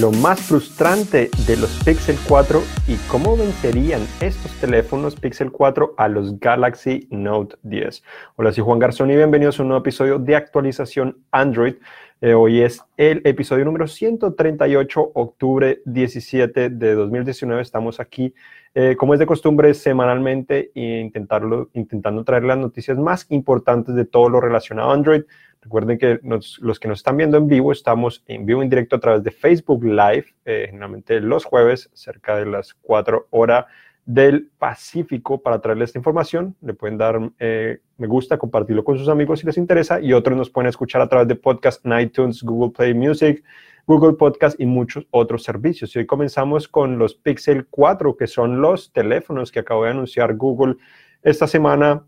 lo más frustrante de los Pixel 4 y cómo vencerían estos teléfonos Pixel 4 a los Galaxy Note 10. Hola, soy Juan Garzón y bienvenidos a un nuevo episodio de actualización Android. Eh, hoy es el episodio número 138, octubre 17 de 2019. Estamos aquí, eh, como es de costumbre, semanalmente e intentarlo, intentando traer las noticias más importantes de todo lo relacionado a Android. Recuerden que los que nos están viendo en vivo, estamos en vivo en directo a través de Facebook Live, eh, generalmente los jueves, cerca de las 4 horas del Pacífico, para traerles esta información. Le pueden dar eh, me gusta, compartirlo con sus amigos si les interesa, y otros nos pueden escuchar a través de podcast iTunes, Google Play Music, Google Podcast y muchos otros servicios. Y hoy comenzamos con los Pixel 4, que son los teléfonos que acabo de anunciar Google esta semana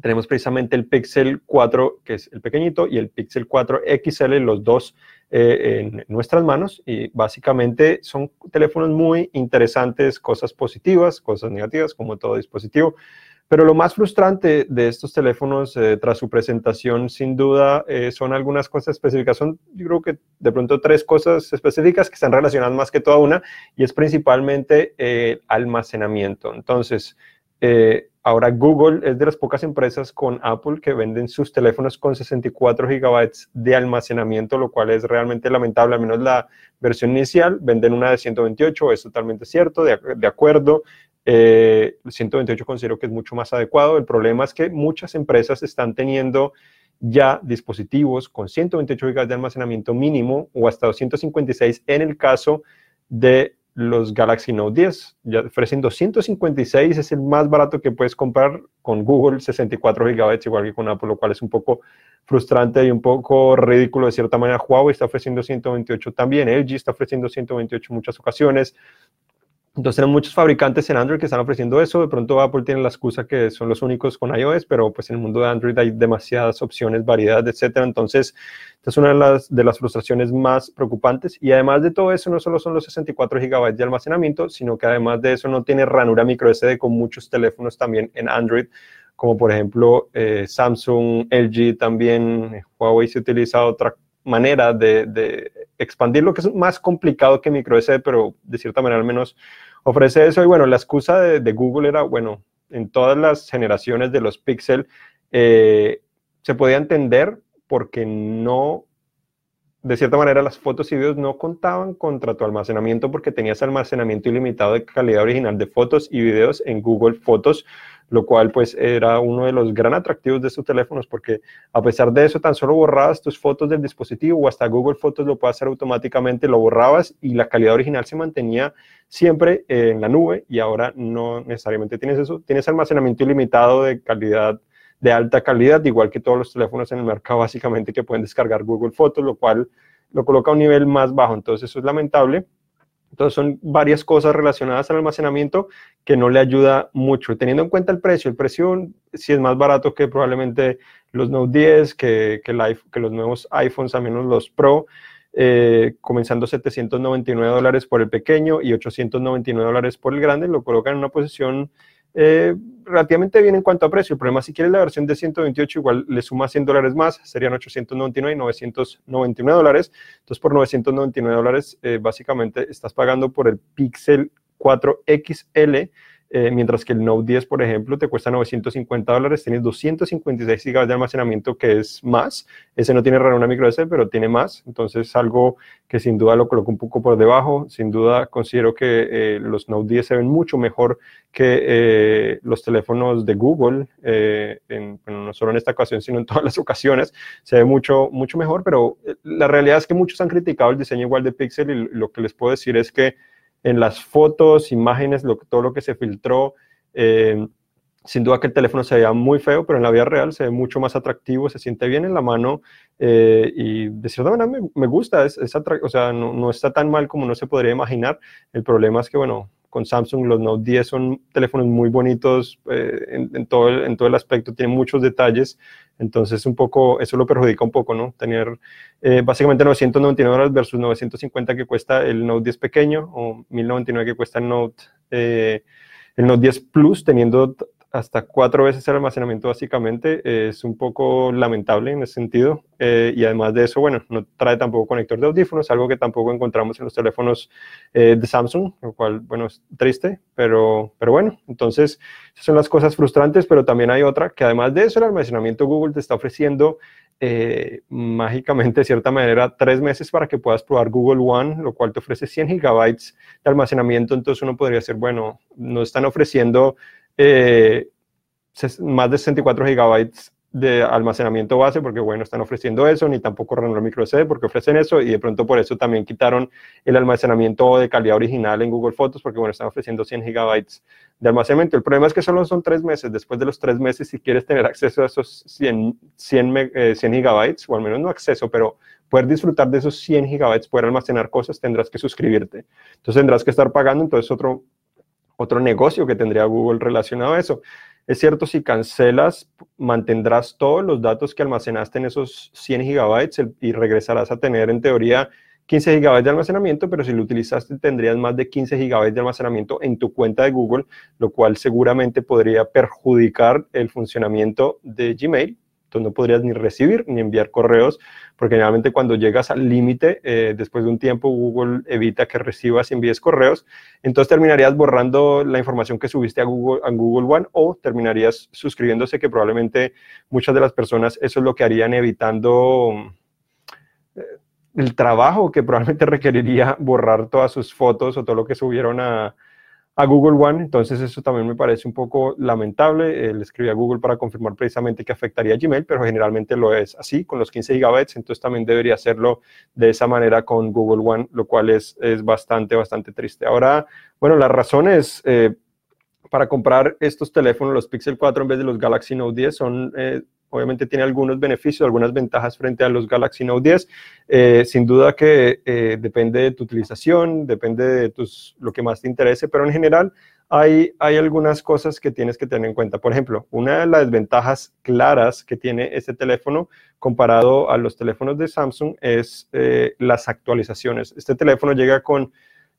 tenemos precisamente el Pixel 4, que es el pequeñito, y el Pixel 4 XL, los dos eh, en nuestras manos. Y básicamente son teléfonos muy interesantes, cosas positivas, cosas negativas, como todo dispositivo. Pero lo más frustrante de estos teléfonos eh, tras su presentación, sin duda, eh, son algunas cosas específicas. Son, yo creo que de pronto tres cosas específicas que están relacionadas más que toda una, y es principalmente el almacenamiento. Entonces, Ahora Google es de las pocas empresas con Apple que venden sus teléfonos con 64 gigabytes de almacenamiento, lo cual es realmente lamentable, al menos la versión inicial, venden una de 128, es totalmente cierto, de, acuerdo. 128 eh, considero que es mucho más adecuado. El problema es que muchas empresas están teniendo ya dispositivos con 128 GB de almacenamiento mínimo o hasta 256 en el caso de los Galaxy Note 10. Ya ofrecen 256, es el más barato que puedes comprar con Google, 64 GB, igual que con Apple, lo cual es un poco frustrante y un poco ridículo de cierta manera. Huawei está ofreciendo 128 también, LG está ofreciendo 128 en muchas ocasiones. Entonces, tenemos muchos fabricantes en Android que están ofreciendo eso. De pronto, Apple tiene la excusa que son los únicos con iOS, pero pues en el mundo de Android hay demasiadas opciones, variedad, etcétera. Entonces, esta es una de las, de las frustraciones más preocupantes. Y además de todo eso, no solo son los 64 GB de almacenamiento, sino que además de eso no tiene ranura micro SD con muchos teléfonos también en Android, como por ejemplo eh, Samsung, LG también, eh, Huawei se utiliza otra manera de, expandir lo que es más complicado que microSD, pero de cierta manera al menos ofrece eso. Y bueno, la excusa de, Google era, bueno, en todas las generaciones de los Pixel eh, se podía entender porque no, de cierta manera las fotos y videos no contaban contra tu almacenamiento porque tenías almacenamiento ilimitado de calidad original de fotos y videos en Google Fotos lo cual pues era uno de los gran atractivos de estos teléfonos porque a pesar de eso tan solo borrabas tus fotos del dispositivo o hasta Google Fotos lo puede hacer automáticamente, lo borrabas y la calidad original se mantenía siempre en la nube y ahora no necesariamente tienes eso, tienes almacenamiento ilimitado de calidad de alta calidad, igual que todos los teléfonos en el mercado básicamente que pueden descargar Google Fotos, lo cual lo coloca a un nivel más bajo, entonces eso es lamentable. Entonces son varias cosas relacionadas al almacenamiento que no le ayuda mucho. Teniendo en cuenta el precio, el precio sí es más barato que probablemente los Note 10, que, que, que los nuevos iPhones, al menos los Pro, eh, comenzando 799 dólares por el pequeño y 899 dólares por el grande, lo colocan en una posición eh, relativamente bien en cuanto a precio. El problema, si quieres la versión de 128, igual le suma 100 dólares más, serían 899 y 999 dólares. Entonces, por 999 dólares, eh, básicamente estás pagando por el Pixel 4 XL eh, mientras que el Note 10, por ejemplo, te cuesta 950 dólares, tienes 256 GB de almacenamiento, que es más. Ese no tiene una micro SD, pero tiene más. Entonces, algo que sin duda lo coloco un poco por debajo. Sin duda, considero que eh, los Note 10 se ven mucho mejor que eh, los teléfonos de Google, no solo en esta ocasión, sino en todas las ocasiones. Se ve mucho, mucho mejor, pero la realidad es que muchos han criticado el diseño igual de Pixel y lo que les puedo decir es que en las fotos, imágenes, lo, todo lo que se filtró. Eh, sin duda que el teléfono se veía muy feo, pero en la vida real se ve mucho más atractivo, se siente bien en la mano eh, y de cierta manera me, gusta, es, o sea, no, está tan mal como no se podría imaginar. El problema es que, bueno, con Samsung los Note 10 son teléfonos muy bonitos eh, en, todo el, en todo el aspecto, tienen muchos detalles, entonces un poco, eso lo perjudica un poco, ¿no? Tener eh, básicamente 999 dólares versus 950 que cuesta el Note 10 pequeño o 1099 que cuesta el Note, eh, el Note 10 Plus, teniendo hasta cuatro veces el almacenamiento básicamente. es un poco lamentable en ese sentido. Eh, y además de eso, bueno, no trae tampoco conector de audífonos, algo que tampoco encontramos en los teléfonos eh, de Samsung, lo cual, bueno, es triste, pero, pero bueno, entonces son las cosas frustrantes, pero también hay otra, que además de eso, el almacenamiento Google te está ofreciendo eh, mágicamente, de cierta manera, tres meses para que puedas probar Google One, lo cual te ofrece 100 gigabytes de almacenamiento. Entonces uno podría decir, bueno, nos están ofreciendo eh, más de 64 gigabytes de almacenamiento base, porque bueno, están ofreciendo eso, ni tampoco Renault micro SD, porque ofrecen eso, y de pronto por eso también quitaron el almacenamiento de calidad original en Google Fotos, porque bueno, están ofreciendo 100 gigabytes de almacenamiento. El problema es que solo son tres meses. Después de los tres meses, si quieres tener acceso a esos 100, 100, 100 gigabytes, o al menos no acceso, pero poder disfrutar de esos 100 gigabytes, poder almacenar cosas, tendrás que suscribirte. Entonces tendrás que estar pagando, entonces otro, otro negocio que tendría Google relacionado a eso. Es cierto, si cancelas, mantendrás todos los datos que almacenaste en esos 100 gigabytes y regresarás a tener en teoría 15 gigabytes de almacenamiento, pero si lo utilizaste tendrías más de 15 gigabytes de almacenamiento en tu cuenta de Google, lo cual seguramente podría perjudicar el funcionamiento de Gmail entonces no podrías ni recibir ni enviar correos, porque generalmente cuando llegas al límite, eh, después de un tiempo Google evita que recibas y envíes correos, entonces terminarías borrando la información que subiste a Google, a Google One o terminarías suscribiéndose, que probablemente muchas de las personas eso es lo que harían evitando eh, el trabajo que probablemente requeriría borrar todas sus fotos o todo lo que subieron a, a Google One, entonces eso también me parece un poco lamentable. Eh, le escribí a Google para confirmar precisamente que afectaría a Gmail, pero generalmente lo es así, con los 15 gigabytes, entonces también debería hacerlo de esa manera con Google One, lo cual es, es bastante, bastante triste. Ahora, bueno, las razones eh, para comprar estos teléfonos, los Pixel 4 en vez de los Galaxy Note 10, son eh, obviamente tiene algunos beneficios, algunas ventajas frente a los Galaxy Note 10. Eh, sin duda que eh, depende de tu utilización, depende de tus, lo que más te interese, pero en general hay, hay algunas cosas que tienes que tener en cuenta. Por ejemplo, una de las ventajas claras que tiene este teléfono comparado a los teléfonos de Samsung es eh, las actualizaciones. Este teléfono llega con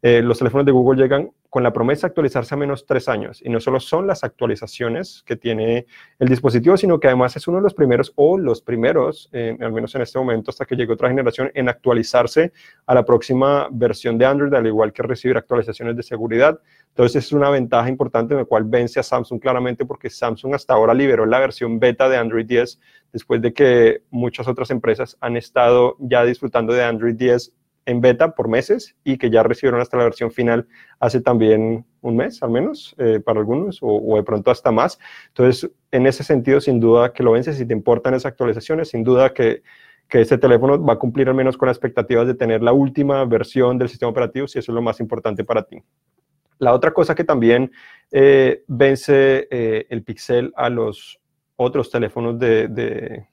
eh, los teléfonos de Google llegan con la promesa de actualizarse a menos tres años. Y no solo son las actualizaciones que tiene el dispositivo, sino que además es uno de los primeros o los primeros, eh, al menos en este momento, hasta que llegue otra generación, en actualizarse a la próxima versión de Android, al igual que recibir actualizaciones de seguridad. Entonces es una ventaja importante en la cual vence a Samsung claramente porque Samsung hasta ahora liberó la versión beta de Android 10 después de que muchas otras empresas han estado ya disfrutando de Android 10 en beta por meses y que ya recibieron hasta la versión final hace también un mes al menos eh, para algunos o, de pronto hasta más. Entonces, en ese sentido, sin duda que lo vences, si te importan esas actualizaciones, sin duda que, que este teléfono va a cumplir al menos con las expectativas de tener la última versión del sistema operativo, si eso es lo más importante para ti. La otra cosa que también eh, vence eh, el Pixel a los otros teléfonos de de,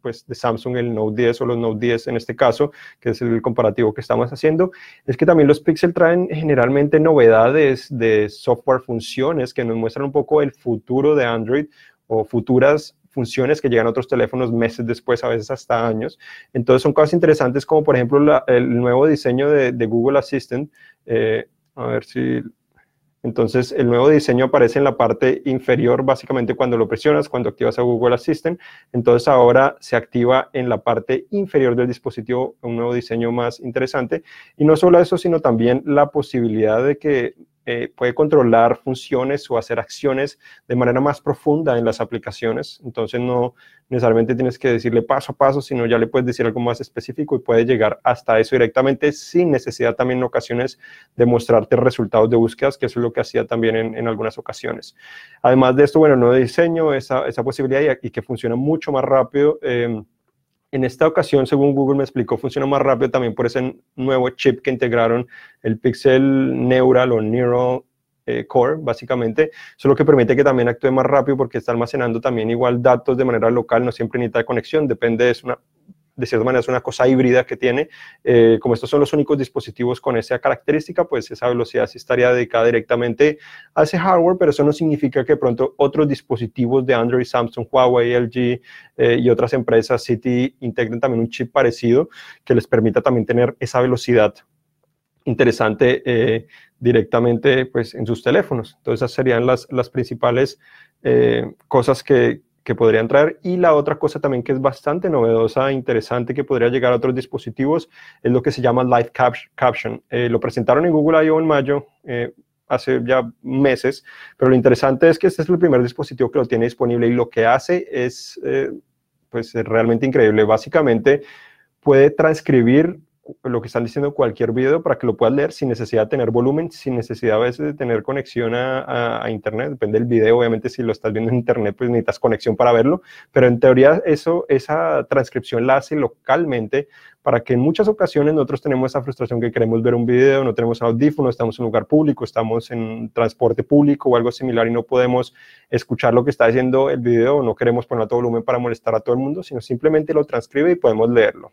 pues, de Samsung, el Note 10 o los Note 10 en este caso, que es el comparativo que estamos haciendo, es que también los Pixel traen generalmente novedades de software funciones que nos muestran un poco el futuro de Android o futuras funciones que llegan a otros teléfonos meses después, a veces hasta años. Entonces son cosas interesantes como por ejemplo el nuevo diseño de, Google Assistant. Eh, a ver si entonces, el nuevo diseño aparece en la parte inferior, básicamente cuando lo presionas, cuando activas a Google Assistant. Entonces, ahora se activa en la parte inferior del dispositivo un nuevo diseño más interesante. Y no solo eso, sino también la posibilidad de que eh, puede controlar funciones o hacer acciones de manera más profunda en las aplicaciones. Entonces no necesariamente tienes que decirle paso a paso, sino ya le puedes decir algo más específico y puede llegar hasta eso directamente sin necesidad también en ocasiones de mostrarte resultados de búsquedas, que eso es lo que hacía también en, algunas ocasiones. Además de esto, bueno, nuevo diseño, esa, esa posibilidad y, que funciona mucho más rápido. Eh, en esta ocasión, según Google me explicó, funciona más rápido también por ese nuevo chip que integraron, el Pixel Neural o Neural eh, Core, básicamente. Eso es lo que permite que también actúe más rápido porque está almacenando también igual datos de manera local, no siempre necesita conexión, depende, es una de cierta manera es una cosa híbrida que tiene. Eh, como estos son los únicos dispositivos con esa característica, pues esa velocidad sí estaría dedicada directamente a ese hardware, pero eso no significa que pronto otros dispositivos de Android, Samsung, Huawei, LG eh, y otras empresas City integren también un chip parecido que les permita también tener esa velocidad interesante eh, directamente pues, en sus teléfonos. Entonces, esas serían las, las principales cosas que, que podrían traer. Y la otra cosa también que es bastante novedosa e interesante que podría llegar a otros dispositivos es lo que se llama Live Caption. Eh, lo presentaron en Google I.O. en mayo, eh, hace ya meses, pero lo interesante es que este es el primer dispositivo que lo tiene disponible y lo que hace es eh, pues realmente increíble. Básicamente puede transcribir lo que están diciendo cualquier video para que lo puedas leer sin necesidad de tener volumen, sin necesidad a veces de tener conexión a, internet. Depende del video, obviamente si lo estás viendo en internet, pues necesitas conexión para verlo, pero en teoría eso, esa transcripción la hace localmente para que en muchas ocasiones nosotros tenemos esa frustración que queremos ver un video, no tenemos audífono, estamos en un lugar público, estamos en transporte público o algo similar y no podemos escuchar lo que está diciendo el video, no queremos poner a todo volumen para molestar a todo el mundo, sino simplemente lo transcribe y podemos leerlo.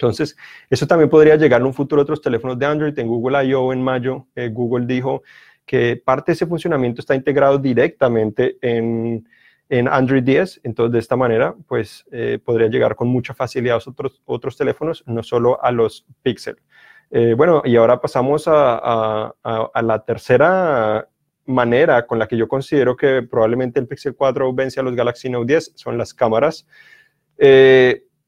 Entonces, eso también podría llegar en un futuro a otros teléfonos de Android. En Google I.O. en mayo, eh, Google dijo que parte de ese funcionamiento está integrado directamente en, Android 10. Entonces, de esta manera, pues eh, podría llegar con mucha facilidad a otros, otros teléfonos, no solo a los Pixel. Eh, bueno, y ahora pasamos a, la tercera manera con la que yo considero que probablemente el Pixel 4 vence a los Galaxy Note 10, son las cámaras.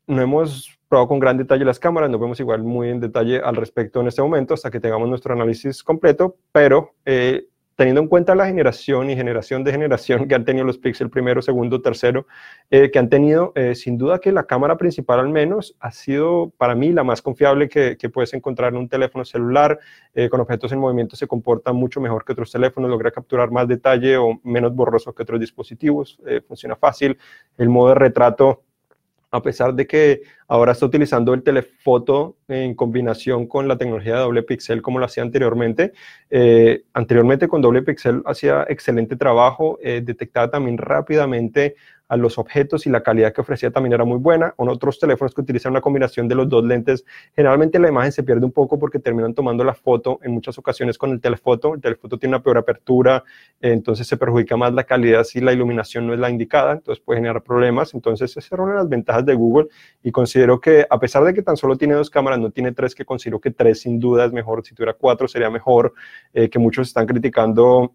No hemos probado con gran detalle las cámaras, no vemos igual muy en detalle al respecto en este momento hasta que tengamos nuestro análisis completo, pero eh, teniendo en cuenta la generación y generación de generación que han tenido los Pixel primero, segundo, tercero, eh, que han tenido, eh, sin duda que la cámara principal al menos ha sido para mí la más confiable que, que puedes encontrar en un teléfono celular, con objetos en movimiento se comporta mucho mejor que otros teléfonos, logra capturar más detalle o menos borroso que otros dispositivos, funciona fácil, el modo de retrato a pesar de que ahora está utilizando el telefoto en combinación con la tecnología de doble píxel como lo hacía anteriormente. Eh, anteriormente con doble píxel hacía excelente trabajo, eh, detectaba también rápidamente a los objetos y la calidad que ofrecía también era muy buena. Con otros teléfonos que utilizan una combinación de los dos lentes, generalmente la imagen se pierde un poco porque terminan tomando la foto en muchas ocasiones con el telefoto. El telefoto tiene una peor apertura, entonces se perjudica más la calidad si la iluminación no es la indicada, entonces puede generar problemas. Entonces, esa era una de las ventajas de Google y considero que a pesar de que tan solo tiene dos cámaras, no tiene tres, que considero que tres sin duda es mejor. Si tuviera cuatro sería mejor, eh, que muchos están criticando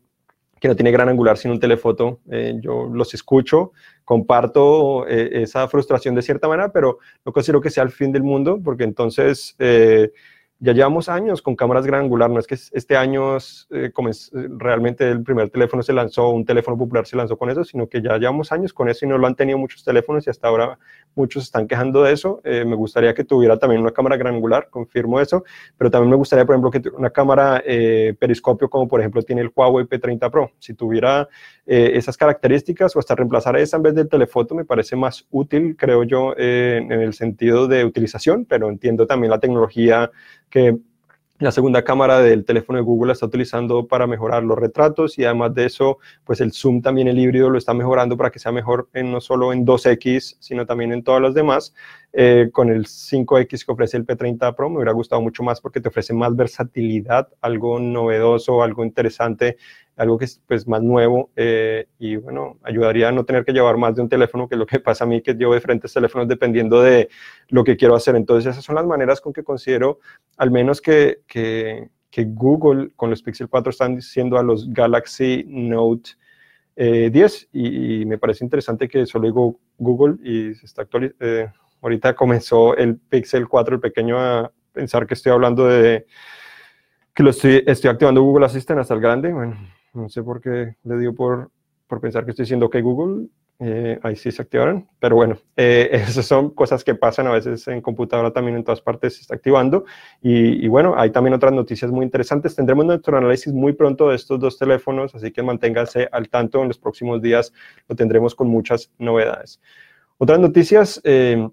que no tiene gran angular sino un telefoto. Eh, yo los escucho, comparto eh, esa frustración de cierta manera, pero no considero que sea el fin del mundo, porque entonces eh, ya llevamos años con cámaras gran angular, no es que este año eh, realmente el primer teléfono se lanzó, un teléfono popular se lanzó con eso, sino que ya llevamos años con eso y no lo han tenido muchos teléfonos y hasta ahora muchos están quejando de eso. Eh, me gustaría que tuviera también una cámara gran angular, confirmo eso, pero también me gustaría, por ejemplo, que tuviera una cámara eh, periscopio como por ejemplo tiene el Huawei P30 Pro. Si tuviera esas características o hasta reemplazar esa en vez del telefoto me parece más útil, creo yo, en el sentido de utilización, pero entiendo también la tecnología que la segunda cámara del teléfono de Google está utilizando para mejorar los retratos y además de eso, pues el zoom también el híbrido lo está mejorando para que sea mejor en, no solo en 2X, sino también en todas las demás. Eh, con el 5X que ofrece el P30 Pro me hubiera gustado mucho más porque te ofrece más versatilidad, algo novedoso, algo interesante algo que es pues, más nuevo eh, y bueno, ayudaría a no tener que llevar más de un teléfono, que es lo que pasa a mí, que llevo diferentes teléfonos dependiendo de lo que quiero hacer. Entonces esas son las maneras con que considero al menos que, Google con los Pixel 4 están diciendo a los Galaxy Note 10 eh, y, me parece interesante que solo digo Google y se está actualizando. Ahorita comenzó el Pixel 4, el pequeño, a pensar que estoy hablando de que lo estoy, estoy activando Google Assistant hasta el grande. Bueno, no sé por qué le dio por, por pensar que estoy diciendo que Google. Eh, ahí sí se activaron. Pero bueno, eh, esas son cosas que pasan a veces en computadora también en todas partes se está activando. Y, bueno, hay también otras noticias muy interesantes. Tendremos nuestro análisis muy pronto de estos dos teléfonos, así que manténganse al tanto. En los próximos días lo tendremos con muchas novedades. Otras noticias. Eh,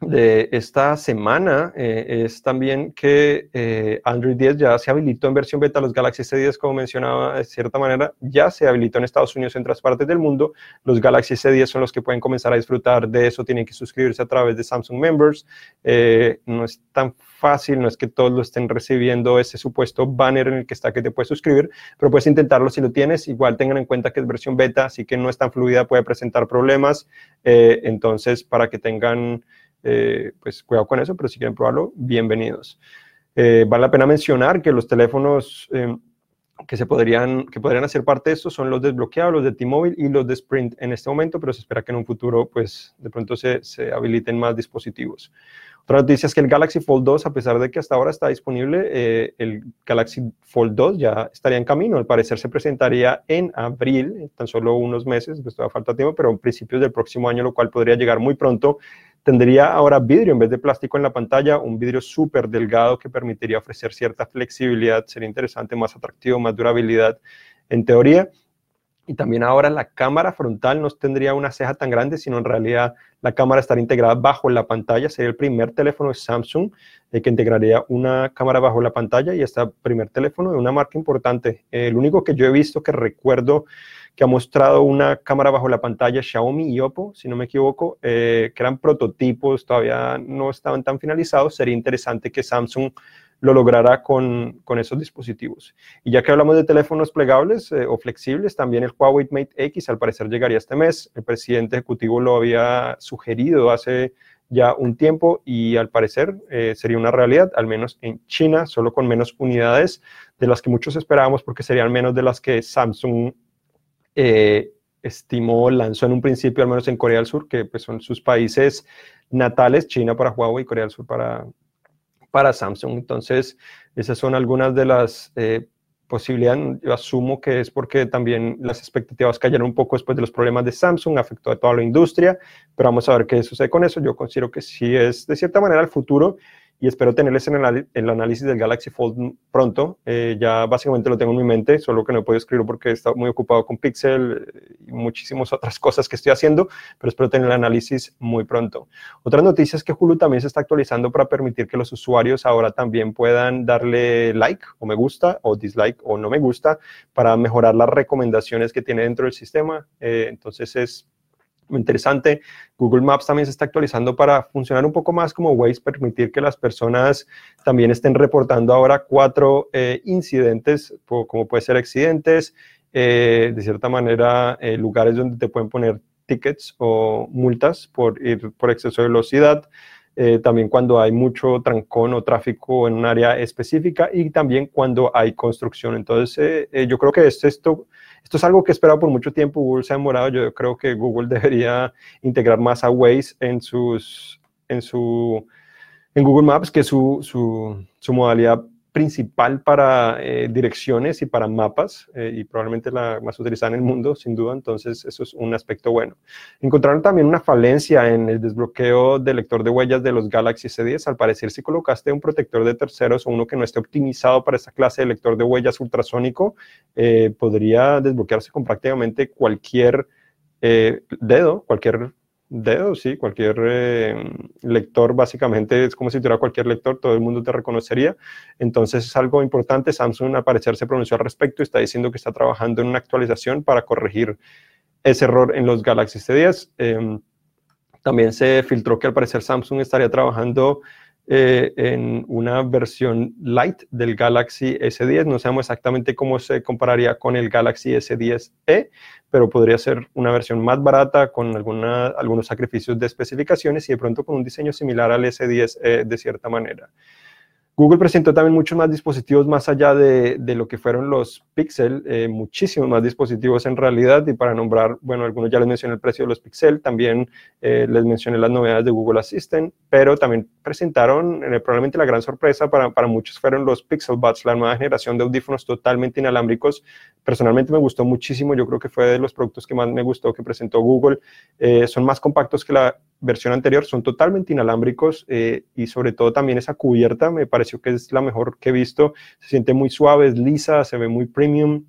de esta semana eh, es también que eh, Android 10 ya se habilitó en versión beta, los Galaxy S10, como mencionaba de cierta manera, ya se habilitó en Estados Unidos y en otras partes del mundo. Los Galaxy S10 son los que pueden comenzar a disfrutar de eso, tienen que suscribirse a través de Samsung Members. Eh, no es tan fácil, no es que todos lo estén recibiendo ese supuesto banner en el que está que te puedes suscribir, pero puedes intentarlo si lo tienes. Igual tengan en cuenta que es versión beta, así que no es tan fluida, puede presentar problemas. entonces, para que tengan eh, pues cuidado con eso, pero si quieren probarlo, bienvenidos. Eh, vale la pena mencionar que los teléfonos eh, que se podrían, que podrían hacer parte de esto son los desbloqueados, los de T-Mobile y los de Sprint en este momento, pero se espera que en un futuro, pues, de pronto se, se habiliten más dispositivos. Otra noticia es que el Galaxy Fold 2, a pesar de que hasta ahora está disponible, eh, el Galaxy Fold 2 ya estaría en camino. Al parecer se presentaría en abril, tan solo unos meses, pues todavía falta tiempo, pero en principios del próximo año, lo cual podría llegar muy pronto. Tendría ahora vidrio en vez de plástico en la pantalla, un vidrio súper delgado que permitiría ofrecer cierta flexibilidad, sería interesante, más atractivo, más durabilidad en teoría. Y también ahora la cámara frontal no tendría una ceja tan grande, sino en realidad la cámara estaría integrada bajo la pantalla. Sería el primer teléfono de Samsung eh, que integraría una cámara bajo la pantalla y este primer teléfono de una marca importante. el único que yo he visto que recuerdo que ha mostrado una cámara bajo la pantalla Xiaomi y Oppo, si no me equivoco, eh, que eran prototipos, todavía no estaban tan finalizados. Sería interesante que Samsung lo logrará con, con, esos dispositivos. Y ya que hablamos de teléfonos plegables eh, o flexibles, también el Huawei Mate X al parecer llegaría este mes. El presidente ejecutivo lo había sugerido hace ya un tiempo y al parecer eh, sería una realidad, al menos en China, solo con menos unidades de las que muchos esperábamos porque serían menos de las que Samsung eh, estimó, lanzó en un principio, al menos en Corea del Sur, que pues, son sus países natales, China para Huawei y Corea del Sur para, para Samsung. Entonces, esas son algunas de las eh, posibilidades. Yo asumo que es porque también las expectativas cayeron un poco después de los problemas de Samsung, afectó a toda la industria, pero vamos a ver qué sucede con eso. Yo considero que sí es de cierta manera el futuro y espero tenerles en el, análisis del Galaxy Fold pronto. Eh, ya básicamente lo tengo en mi mente, solo que no he podido escribirlo porque he estado muy ocupado con Pixel y muchísimas otras cosas que estoy haciendo, pero espero tener el análisis muy pronto. Otra noticia es que Hulu también se está actualizando para permitir que los usuarios ahora también puedan darle like o me gusta o dislike o no me gusta para mejorar las recomendaciones que tiene dentro del sistema. Eh, entonces es interesante. Google Maps también se está actualizando para funcionar un poco más como Waze, permitir que las personas también estén reportando ahora cuatro eh, incidentes, como puede ser accidentes, eh, de cierta manera eh, lugares donde te pueden poner tickets o multas por ir por exceso de velocidad. también cuando hay mucho trancón o tráfico en un área específica y también cuando hay construcción. Entonces, yo creo que esto, esto esto es algo que he esperado por mucho tiempo, Google se ha demorado, yo creo que Google debería integrar más a Waze en, sus, en, su, en Google Maps, que su, su, su modalidad principal para eh, direcciones y para mapas eh, y probablemente la más utilizada en el mundo, sin duda, entonces eso es un aspecto bueno. Encontraron también una falencia en el desbloqueo del lector de huellas de los Galaxy S10. Al parecer, si colocaste un protector de terceros o uno que no esté optimizado para esta clase de lector de huellas ultrasónico, eh, podría desbloquearse con prácticamente cualquier dedo, cualquier dedo, sí, cualquier eh, lector básicamente es como si tuviera cualquier lector, todo el mundo te reconocería. Entonces es algo importante. Samsung al parecer se pronunció al respecto y está diciendo que está trabajando en una actualización para corregir ese error en los Galaxy S10. Em, también se filtró que al parecer Samsung estaría trabajando eh, en una versión light del Galaxy S10. No sabemos exactamente cómo se compararía con el Galaxy S10e, pero podría ser una versión más barata con alguna, algunos sacrificios de especificaciones y de pronto con un diseño similar al S10e de cierta manera. Google presentó también muchos más dispositivos más allá de, lo que fueron los Pixel, eh, muchísimos más dispositivos en realidad. Y para nombrar, bueno, algunos ya les mencioné el precio de los Pixel, también eh, les mencioné las novedades de Google Assistant, pero también presentaron, eh, probablemente la gran sorpresa para, para, muchos fueron los Pixel Buds, la nueva generación de audífonos totalmente inalámbricos. Personalmente me gustó muchísimo, yo creo que fue de los productos que más me gustó que presentó Google. son más compactos que la versión anterior son totalmente inalámbricos eh, y sobre todo también esa cubierta me pareció que es la mejor que he visto. Se siente muy suave, es lisa, se ve muy premium,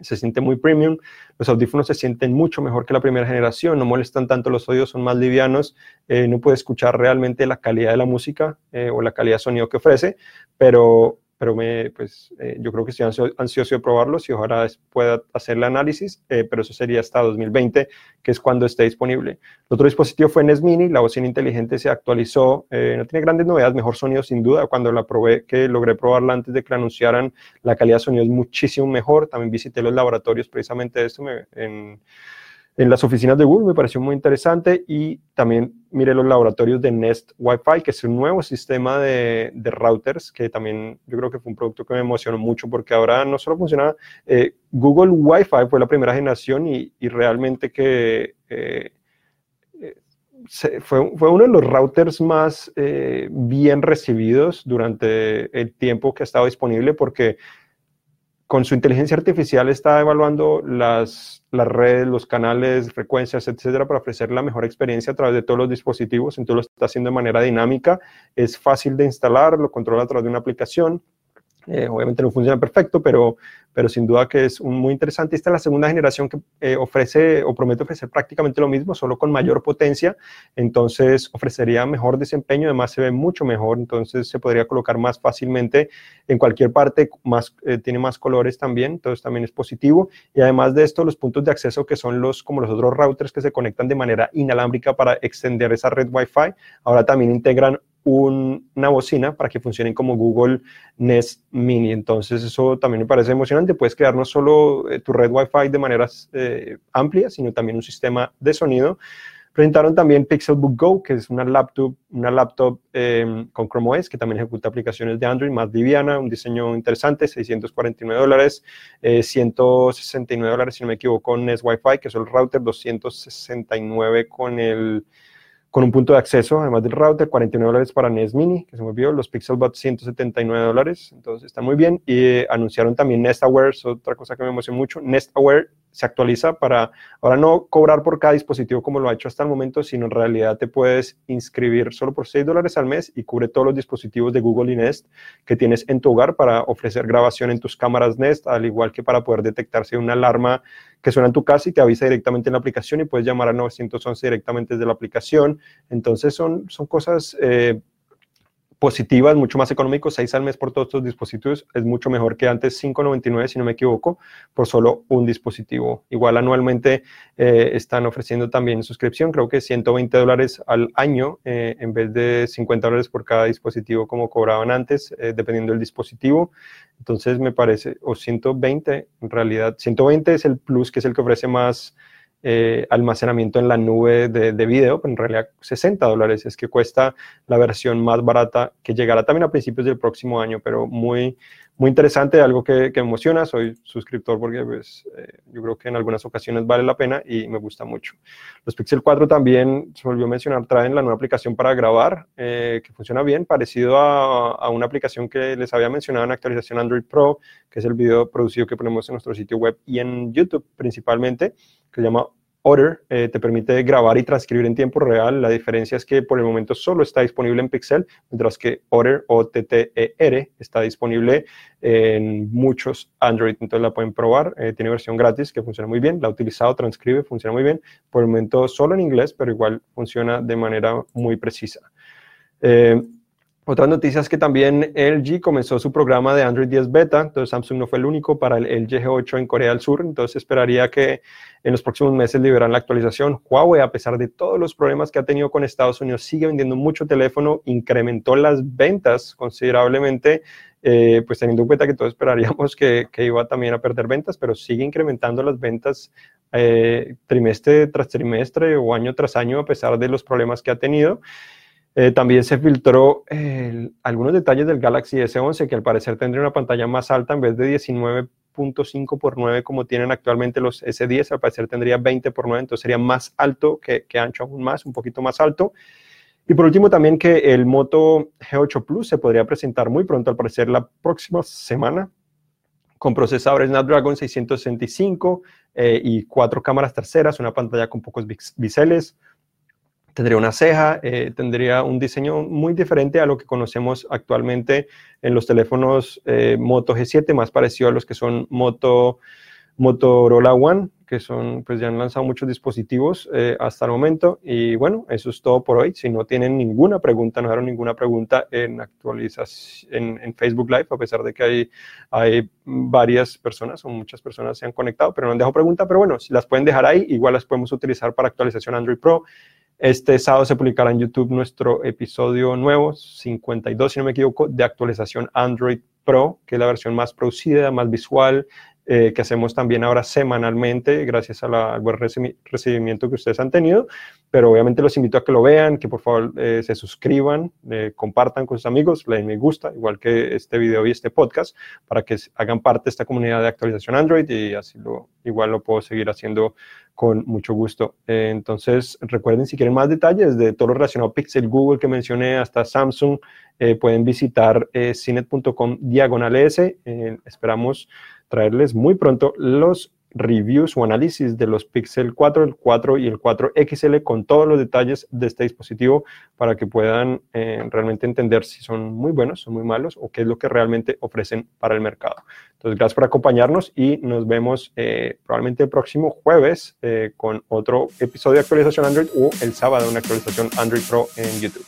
se siente muy premium. Los audífonos se sienten mucho mejor que la primera generación, no molestan tanto los oídos, son más livianos, eh, no puede escuchar realmente la calidad de la música eh, o la calidad de sonido que ofrece, pero pero me, pues, eh, yo creo que estoy ansioso de probarlos y ojalá pueda hacer el análisis, eh, pero eso sería hasta 2020, que es cuando esté disponible. El otro dispositivo fue NES Mini, la bocina inteligente se actualizó, eh, no tiene grandes novedades, mejor sonido sin duda, cuando la probé, que logré probarla antes de que la anunciaran, la calidad de sonido es muchísimo mejor, también visité los laboratorios precisamente de esto en las oficinas de Google, me pareció muy interesante. Y también mire los laboratorios de Nest Wi-Fi, que es un nuevo sistema de, routers, que también yo creo que fue un producto que me emocionó mucho porque ahora no solo funciona, eh, Google Wi-Fi fue la primera generación y, realmente que eh, eh, fue, fue, uno de los routers más bien recibidos durante el tiempo que ha estado disponible porque con su inteligencia artificial está evaluando las, las redes, los canales, frecuencias, etcétera, para ofrecer la mejor experiencia a través de todos los dispositivos. Entonces lo está haciendo de manera dinámica, es fácil de instalar, lo controla a través de una aplicación. Eh, obviamente no funciona perfecto, pero pero sin duda que es muy interesante. Esta es la segunda generación que eh, ofrece o promete ofrecer prácticamente lo mismo, solo con mayor potencia, entonces ofrecería mejor desempeño, además se ve mucho mejor, entonces se podría colocar más fácilmente en cualquier parte, más, eh, tiene más colores también, entonces también es positivo, y además de esto, los puntos de acceso que son los, como los otros routers que se conectan de manera inalámbrica para extender esa red Wi-Fi, ahora también integran una bocina para que funcionen como Google Nest Mini. Entonces eso también me parece emocionante. Puedes crear no solo eh, tu red Wi-Fi de manera eh, amplia, sino también un sistema de sonido. Presentaron también Pixelbook Go, que es una laptop, una laptop em, con Chrome OS que también ejecuta aplicaciones de Android más liviana, un diseño interesante, 649 dólares, 169 eh, dólares si no me equivoco con Nest Wi-Fi, que es el router, 269 con el con un punto de acceso, además del router, 49 dólares para NES Mini, que se me olvidó, los Pixelbuds 179 dólares, entonces está muy bien. Y eh, anunciaron también Nest Aware, otra cosa que me emociona mucho. Nest Aware se actualiza para ahora no cobrar por cada dispositivo como lo ha hecho hasta el momento, sino en realidad te puedes inscribir solo por 6 dólares al mes y cubre todos los dispositivos de Google y Nest que tienes en tu hogar para ofrecer grabación en tus cámaras Nest, al igual que para poder detectarse una alarma que suena en tu casa y te avisa directamente en la aplicación y puedes llamar a 911 directamente desde la aplicación. Entonces son, son cosas eh, positivas, mucho más económico, 6 al mes por todos estos dispositivos, es mucho mejor que antes 5.99, si no me equivoco, por solo un dispositivo. Igual anualmente eh, están ofreciendo también suscripción, creo que 120 dólares al año eh, en vez de 50 dólares por cada dispositivo como cobraban antes, eh, dependiendo del dispositivo. Entonces me parece, o 120, en realidad, 120 es el plus, que es el que ofrece más eh, almacenamiento en la nube de, de, video, pero en realidad 60 dólares es que cuesta la versión más barata que llegará también a principios del próximo año, pero muy, muy interesante, algo que, me emociona, soy suscriptor porque pues, eh, yo creo que en algunas ocasiones vale la pena y me gusta mucho. Los Pixel 4 también, se volvió a mencionar, traen la nueva aplicación para grabar, eh, que funciona bien, parecido a, a, una aplicación que les había mencionado en actualización Android Pro, que es el video producido que ponemos en nuestro sitio web y en YouTube principalmente que se llama Otter, eh, te permite grabar y transcribir en tiempo real. La diferencia es que por el momento solo está disponible en Pixel, mientras que Otter o TTER está disponible en muchos Android. Entonces la pueden probar. Eh, tiene versión gratis que funciona muy bien. La he utilizado, transcribe, funciona muy bien. Por el momento solo en inglés, pero igual funciona de manera muy precisa. Eh, otras noticias que también LG comenzó su programa de Android 10 Beta, entonces Samsung no fue el único para el LG G8 en Corea del Sur, entonces esperaría que en los próximos meses liberan la actualización. Huawei, a pesar de todos los problemas que ha tenido con Estados Unidos, sigue vendiendo mucho teléfono, incrementó las ventas considerablemente, eh, pues teniendo en cuenta que todos esperaríamos que, que, iba también a perder ventas, pero sigue incrementando las ventas eh, trimestre tras trimestre o año tras año a pesar de los problemas que ha tenido. Eh, también se filtró algunos detalles del Galaxy S11, que al parecer tendría una pantalla más alta en vez de 19.5 por 9 como tienen actualmente los S10, al parecer tendría 20 por 9, entonces sería más alto que, ancho aún más, un poquito más alto. Y por último también que el Moto G8 Plus se podría presentar muy pronto, al parecer la próxima semana, con procesadores Snapdragon 665 eh, y cuatro cámaras terceras, una pantalla con pocos biseles, tendría una ceja, eh, tendría un diseño muy diferente a lo que conocemos actualmente en los teléfonos eh, Moto G7, más parecido a los que son Moto, Motorola One, que son, pues ya han lanzado muchos dispositivos eh, hasta el momento. Y bueno, eso es todo por hoy. Si no tienen ninguna pregunta, no dejaron ninguna pregunta en en, en, Facebook Live, a pesar de que hay, hay varias personas o muchas personas se han conectado, pero no han dejado pregunta. Pero bueno, si las pueden dejar ahí, igual las podemos utilizar para actualización Android Pro este sábado se publicará en YouTube nuestro episodio nuevo, 52 si no me equivoco, de actualización Android Pro, que es la versión más producida, más visual, eh, que hacemos también ahora semanalmente, gracias al buen recibimiento que ustedes han tenido. Pero obviamente los invito a que lo vean, que por favor eh, se suscriban, eh, compartan con sus amigos, le den me gusta, igual que este video y este podcast, para que hagan parte de esta comunidad de actualización Android y así lo, igual lo puedo seguir haciendo con mucho gusto. entonces, recuerden si quieren más detalles de todo lo relacionado a Pixel, Google que mencioné, hasta Samsung, pueden visitar cinet.com diagonal S. esperamos traerles muy pronto los reviews o análisis de los Pixel 4, el 4 y el 4 XL con todos los detalles de este dispositivo para que puedan eh, realmente entender si son muy buenos, son muy malos o qué es lo que realmente ofrecen para el mercado. Entonces, gracias por acompañarnos y nos vemos eh, probablemente el próximo jueves eh, con otro episodio de actualización Android o el sábado una actualización Android Pro en YouTube.